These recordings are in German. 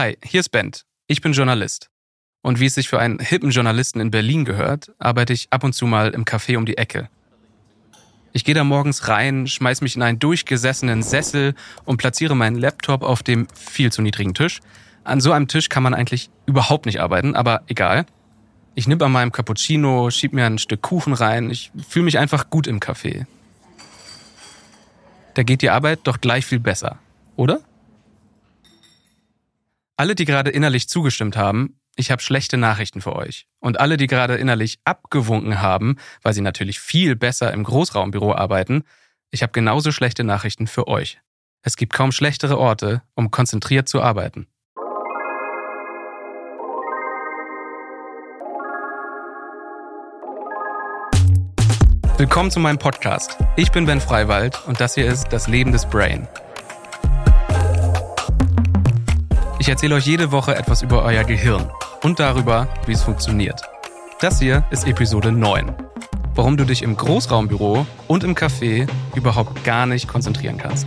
Hi, hier ist Bent. Ich bin Journalist. Und wie es sich für einen hippen Journalisten in Berlin gehört, arbeite ich ab und zu mal im Café um die Ecke. Ich gehe da morgens rein, schmeiß mich in einen durchgesessenen Sessel und platziere meinen Laptop auf dem viel zu niedrigen Tisch. An so einem Tisch kann man eigentlich überhaupt nicht arbeiten, aber egal. Ich nippe an meinem Cappuccino, schieb mir ein Stück Kuchen rein. Ich fühle mich einfach gut im Café. Da geht die Arbeit doch gleich viel besser, oder? Alle, die gerade innerlich zugestimmt haben, ich habe schlechte Nachrichten für euch. Und alle, die gerade innerlich abgewunken haben, weil sie natürlich viel besser im Großraumbüro arbeiten, ich habe genauso schlechte Nachrichten für euch. Es gibt kaum schlechtere Orte, um konzentriert zu arbeiten. Willkommen zu meinem Podcast. Ich bin Ben Freiwald und das hier ist Das Leben des Brain. Ich erzähle euch jede Woche etwas über euer Gehirn und darüber, wie es funktioniert. Das hier ist Episode 9. Warum du dich im Großraumbüro und im Café überhaupt gar nicht konzentrieren kannst.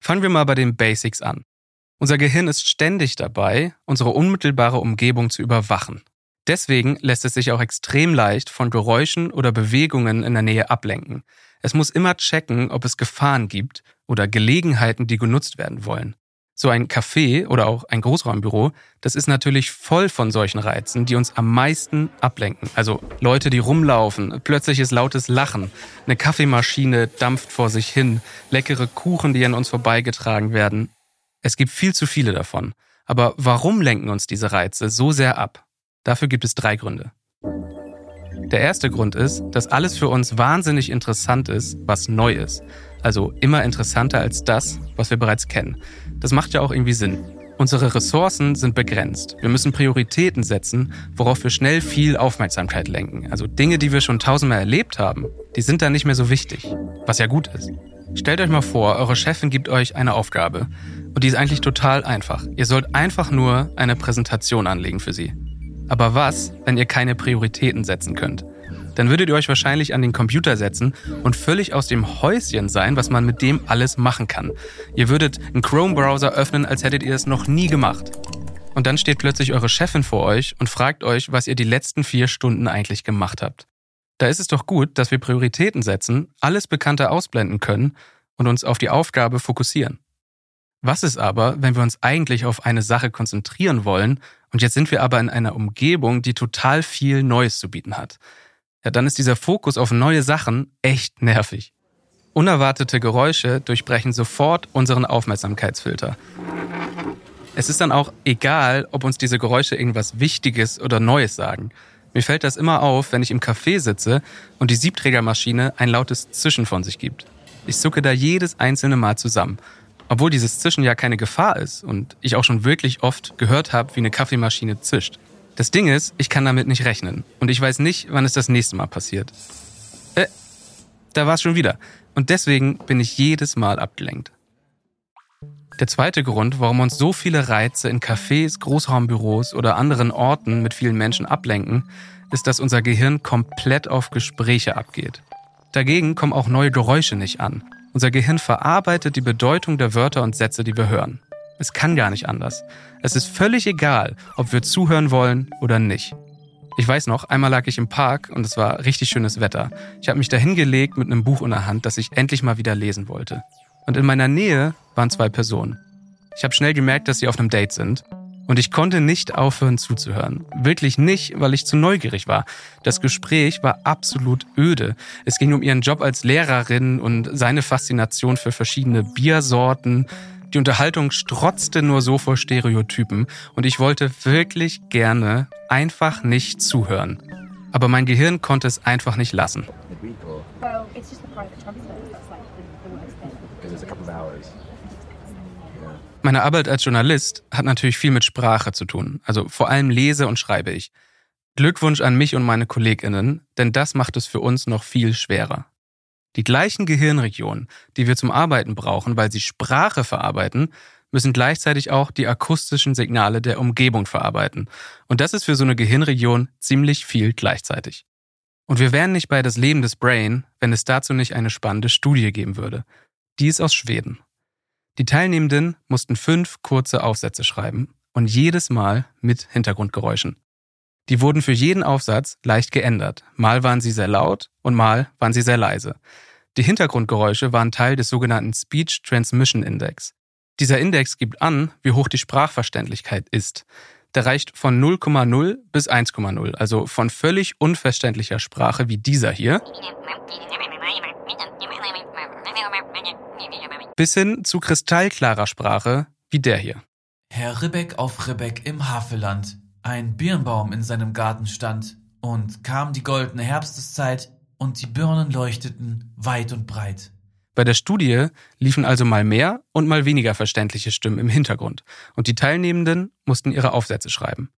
Fangen wir mal bei den Basics an. Unser Gehirn ist ständig dabei, unsere unmittelbare Umgebung zu überwachen. Deswegen lässt es sich auch extrem leicht von Geräuschen oder Bewegungen in der Nähe ablenken. Es muss immer checken, ob es Gefahren gibt oder Gelegenheiten, die genutzt werden wollen. So ein Café oder auch ein Großraumbüro, das ist natürlich voll von solchen Reizen, die uns am meisten ablenken. Also Leute, die rumlaufen, plötzliches lautes Lachen, eine Kaffeemaschine dampft vor sich hin, leckere Kuchen, die an uns vorbeigetragen werden. Es gibt viel zu viele davon. Aber warum lenken uns diese Reize so sehr ab? Dafür gibt es drei Gründe. Der erste Grund ist, dass alles für uns wahnsinnig interessant ist, was neu ist. Also immer interessanter als das, was wir bereits kennen. Das macht ja auch irgendwie Sinn. Unsere Ressourcen sind begrenzt. Wir müssen Prioritäten setzen, worauf wir schnell viel Aufmerksamkeit lenken. Also Dinge, die wir schon tausendmal erlebt haben, die sind dann nicht mehr so wichtig. Was ja gut ist. Stellt euch mal vor, eure Chefin gibt euch eine Aufgabe. Und die ist eigentlich total einfach. Ihr sollt einfach nur eine Präsentation anlegen für sie. Aber was, wenn ihr keine Prioritäten setzen könnt? Dann würdet ihr euch wahrscheinlich an den Computer setzen und völlig aus dem Häuschen sein, was man mit dem alles machen kann. Ihr würdet einen Chrome-Browser öffnen, als hättet ihr es noch nie gemacht. Und dann steht plötzlich eure Chefin vor euch und fragt euch, was ihr die letzten vier Stunden eigentlich gemacht habt. Da ist es doch gut, dass wir Prioritäten setzen, alles Bekannte ausblenden können und uns auf die Aufgabe fokussieren. Was ist aber, wenn wir uns eigentlich auf eine Sache konzentrieren wollen und jetzt sind wir aber in einer Umgebung, die total viel Neues zu bieten hat? Ja, dann ist dieser Fokus auf neue Sachen echt nervig. Unerwartete Geräusche durchbrechen sofort unseren Aufmerksamkeitsfilter. Es ist dann auch egal, ob uns diese Geräusche irgendwas Wichtiges oder Neues sagen. Mir fällt das immer auf, wenn ich im Café sitze und die Siebträgermaschine ein lautes Zischen von sich gibt. Ich zucke da jedes einzelne Mal zusammen. Obwohl dieses Zischen ja keine Gefahr ist und ich auch schon wirklich oft gehört habe, wie eine Kaffeemaschine zischt. Das Ding ist, ich kann damit nicht rechnen. Und ich weiß nicht, wann es das nächste Mal passiert. Äh, da war es schon wieder. Und deswegen bin ich jedes Mal abgelenkt. Der zweite Grund, warum uns so viele Reize in Cafés, Großraumbüros oder anderen Orten mit vielen Menschen ablenken, ist, dass unser Gehirn komplett auf Gespräche abgeht. Dagegen kommen auch neue Geräusche nicht an. Unser Gehirn verarbeitet die Bedeutung der Wörter und Sätze, die wir hören. Es kann gar nicht anders. Es ist völlig egal, ob wir zuhören wollen oder nicht. Ich weiß noch, einmal lag ich im Park und es war richtig schönes Wetter. Ich habe mich da hingelegt mit einem Buch in der Hand, das ich endlich mal wieder lesen wollte. Und in meiner Nähe waren zwei Personen. Ich habe schnell gemerkt, dass sie auf einem Date sind. Und ich konnte nicht aufhören zuzuhören. Wirklich nicht, weil ich zu neugierig war. Das Gespräch war absolut öde. Es ging um ihren Job als Lehrerin und seine Faszination für verschiedene Biersorten, die Unterhaltung strotzte nur so vor Stereotypen und ich wollte wirklich gerne einfach nicht zuhören. Aber mein Gehirn konnte es einfach nicht lassen. Meine Arbeit als Journalist hat natürlich viel mit Sprache zu tun. Also vor allem lese und schreibe ich. Glückwunsch an mich und meine KollegInnen, denn das macht es für uns noch viel schwerer. Die gleichen Gehirnregionen, die wir zum Arbeiten brauchen, weil sie Sprache verarbeiten, müssen gleichzeitig auch die akustischen Signale der Umgebung verarbeiten. Und das ist für so eine Gehirnregion ziemlich viel gleichzeitig. Und wir wären nicht bei das Leben des Brain, wenn es dazu nicht eine spannende Studie geben würde. Die ist aus Schweden. Die Teilnehmenden mussten fünf kurze Aufsätze schreiben und jedes Mal mit Hintergrundgeräuschen. Die wurden für jeden Aufsatz leicht geändert. Mal waren sie sehr laut und mal waren sie sehr leise. Die Hintergrundgeräusche waren Teil des sogenannten Speech Transmission Index. Dieser Index gibt an, wie hoch die Sprachverständlichkeit ist. Der reicht von 0,0 bis 1,0, also von völlig unverständlicher Sprache wie dieser hier, bis hin zu kristallklarer Sprache wie der hier. Herr Ribbeck auf Ribbeck im Havelland. Ein Birnbaum in seinem Garten stand, und kam die goldene Herbsteszeit, und die Birnen leuchteten weit und breit. Bei der Studie liefen also mal mehr und mal weniger verständliche Stimmen im Hintergrund und die Teilnehmenden mussten ihre Aufsätze schreiben.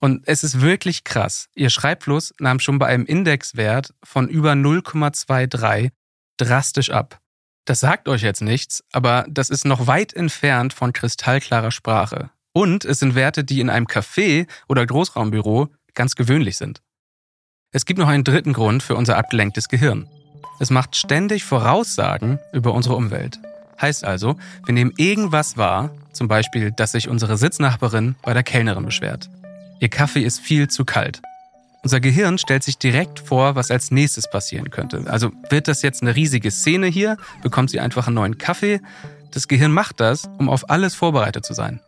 Und es ist wirklich krass. Ihr Schreibfluss nahm schon bei einem Indexwert von über 0,23 drastisch ab. Das sagt euch jetzt nichts, aber das ist noch weit entfernt von kristallklarer Sprache. Und es sind Werte, die in einem Café oder Großraumbüro ganz gewöhnlich sind. Es gibt noch einen dritten Grund für unser abgelenktes Gehirn. Es macht ständig Voraussagen über unsere Umwelt. Heißt also, wir nehmen irgendwas wahr, zum Beispiel, dass sich unsere Sitznachbarin bei der Kellnerin beschwert. Ihr Kaffee ist viel zu kalt. Unser Gehirn stellt sich direkt vor, was als nächstes passieren könnte. Also wird das jetzt eine riesige Szene hier? Bekommt sie einfach einen neuen Kaffee? Das Gehirn macht das, um auf alles vorbereitet zu sein.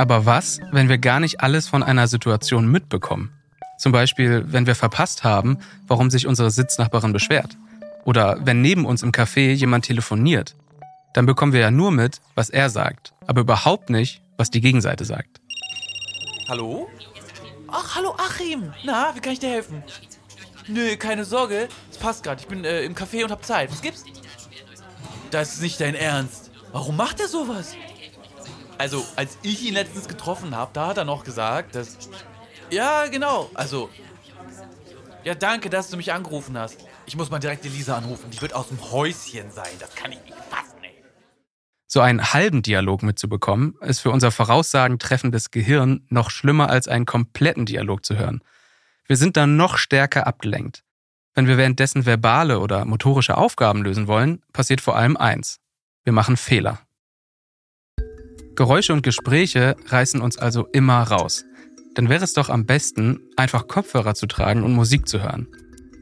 Aber was, wenn wir gar nicht alles von einer Situation mitbekommen? Zum Beispiel, wenn wir verpasst haben, warum sich unsere Sitznachbarin beschwert. Oder wenn neben uns im Café jemand telefoniert, dann bekommen wir ja nur mit, was er sagt, aber überhaupt nicht, was die Gegenseite sagt. Hallo? Ach, hallo Achim. Na, wie kann ich dir helfen? Nö, keine Sorge. Es passt gerade. Ich bin äh, im Café und hab Zeit. Was gibt's? Das ist nicht dein Ernst. Warum macht er sowas? Also, als ich ihn letztens getroffen habe, da hat er noch gesagt, dass. Ja, genau. Also. Ja, danke, dass du mich angerufen hast. Ich muss mal direkt Elisa anrufen. Die wird aus dem Häuschen sein. Das kann ich nicht fassen, ey. So einen halben Dialog mitzubekommen, ist für unser Voraussagen treffendes Gehirn noch schlimmer als einen kompletten Dialog zu hören. Wir sind dann noch stärker abgelenkt. Wenn wir währenddessen verbale oder motorische Aufgaben lösen wollen, passiert vor allem eins. Wir machen Fehler. Geräusche und Gespräche reißen uns also immer raus. Dann wäre es doch am besten, einfach Kopfhörer zu tragen und Musik zu hören.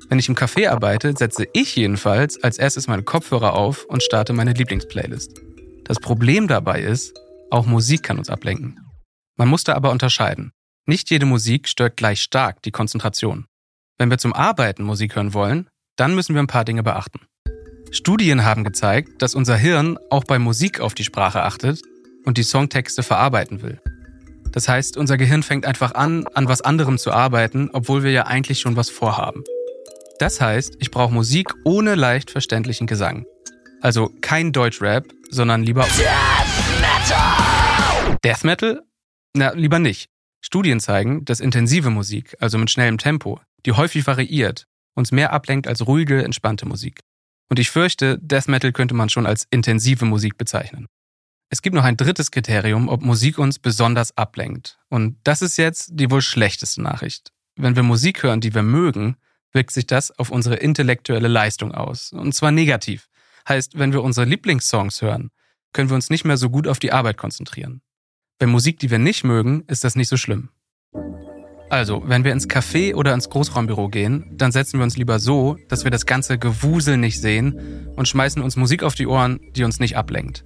Wenn ich im Café arbeite, setze ich jedenfalls als erstes meine Kopfhörer auf und starte meine Lieblingsplaylist. Das Problem dabei ist, auch Musik kann uns ablenken. Man muss da aber unterscheiden. Nicht jede Musik stört gleich stark die Konzentration. Wenn wir zum Arbeiten Musik hören wollen, dann müssen wir ein paar Dinge beachten. Studien haben gezeigt, dass unser Hirn auch bei Musik auf die Sprache achtet und die Songtexte verarbeiten will. Das heißt, unser Gehirn fängt einfach an, an was anderem zu arbeiten, obwohl wir ja eigentlich schon was vorhaben. Das heißt, ich brauche Musik ohne leicht verständlichen Gesang. Also kein Deutschrap, sondern lieber Death Metal! Death Metal? Na, lieber nicht. Studien zeigen, dass intensive Musik, also mit schnellem Tempo, die häufig variiert, uns mehr ablenkt als ruhige, entspannte Musik. Und ich fürchte, Death Metal könnte man schon als intensive Musik bezeichnen. Es gibt noch ein drittes Kriterium, ob Musik uns besonders ablenkt. Und das ist jetzt die wohl schlechteste Nachricht. Wenn wir Musik hören, die wir mögen, wirkt sich das auf unsere intellektuelle Leistung aus. Und zwar negativ. Heißt, wenn wir unsere Lieblingssongs hören, können wir uns nicht mehr so gut auf die Arbeit konzentrieren. Bei Musik, die wir nicht mögen, ist das nicht so schlimm. Also, wenn wir ins Café oder ins Großraumbüro gehen, dann setzen wir uns lieber so, dass wir das ganze Gewusel nicht sehen und schmeißen uns Musik auf die Ohren, die uns nicht ablenkt.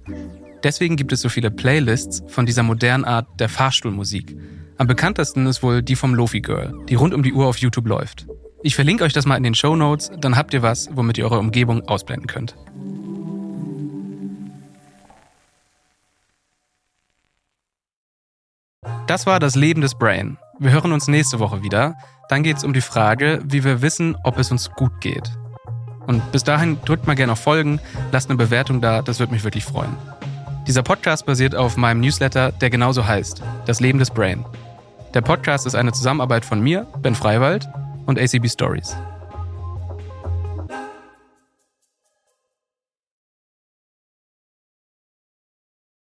Deswegen gibt es so viele Playlists von dieser modernen Art der Fahrstuhlmusik. Am bekanntesten ist wohl die vom Lofi Girl, die rund um die Uhr auf YouTube läuft. Ich verlinke euch das mal in den Show Notes, dann habt ihr was, womit ihr eure Umgebung ausblenden könnt. Das war das Leben des Brain. Wir hören uns nächste Woche wieder. Dann geht es um die Frage, wie wir wissen, ob es uns gut geht. Und bis dahin drückt mal gerne auf Folgen, lasst eine Bewertung da, das würde mich wirklich freuen. Dieser Podcast basiert auf meinem Newsletter, der genauso heißt, Das Leben des Brain. Der Podcast ist eine Zusammenarbeit von mir, Ben Freiwald und ACB Stories.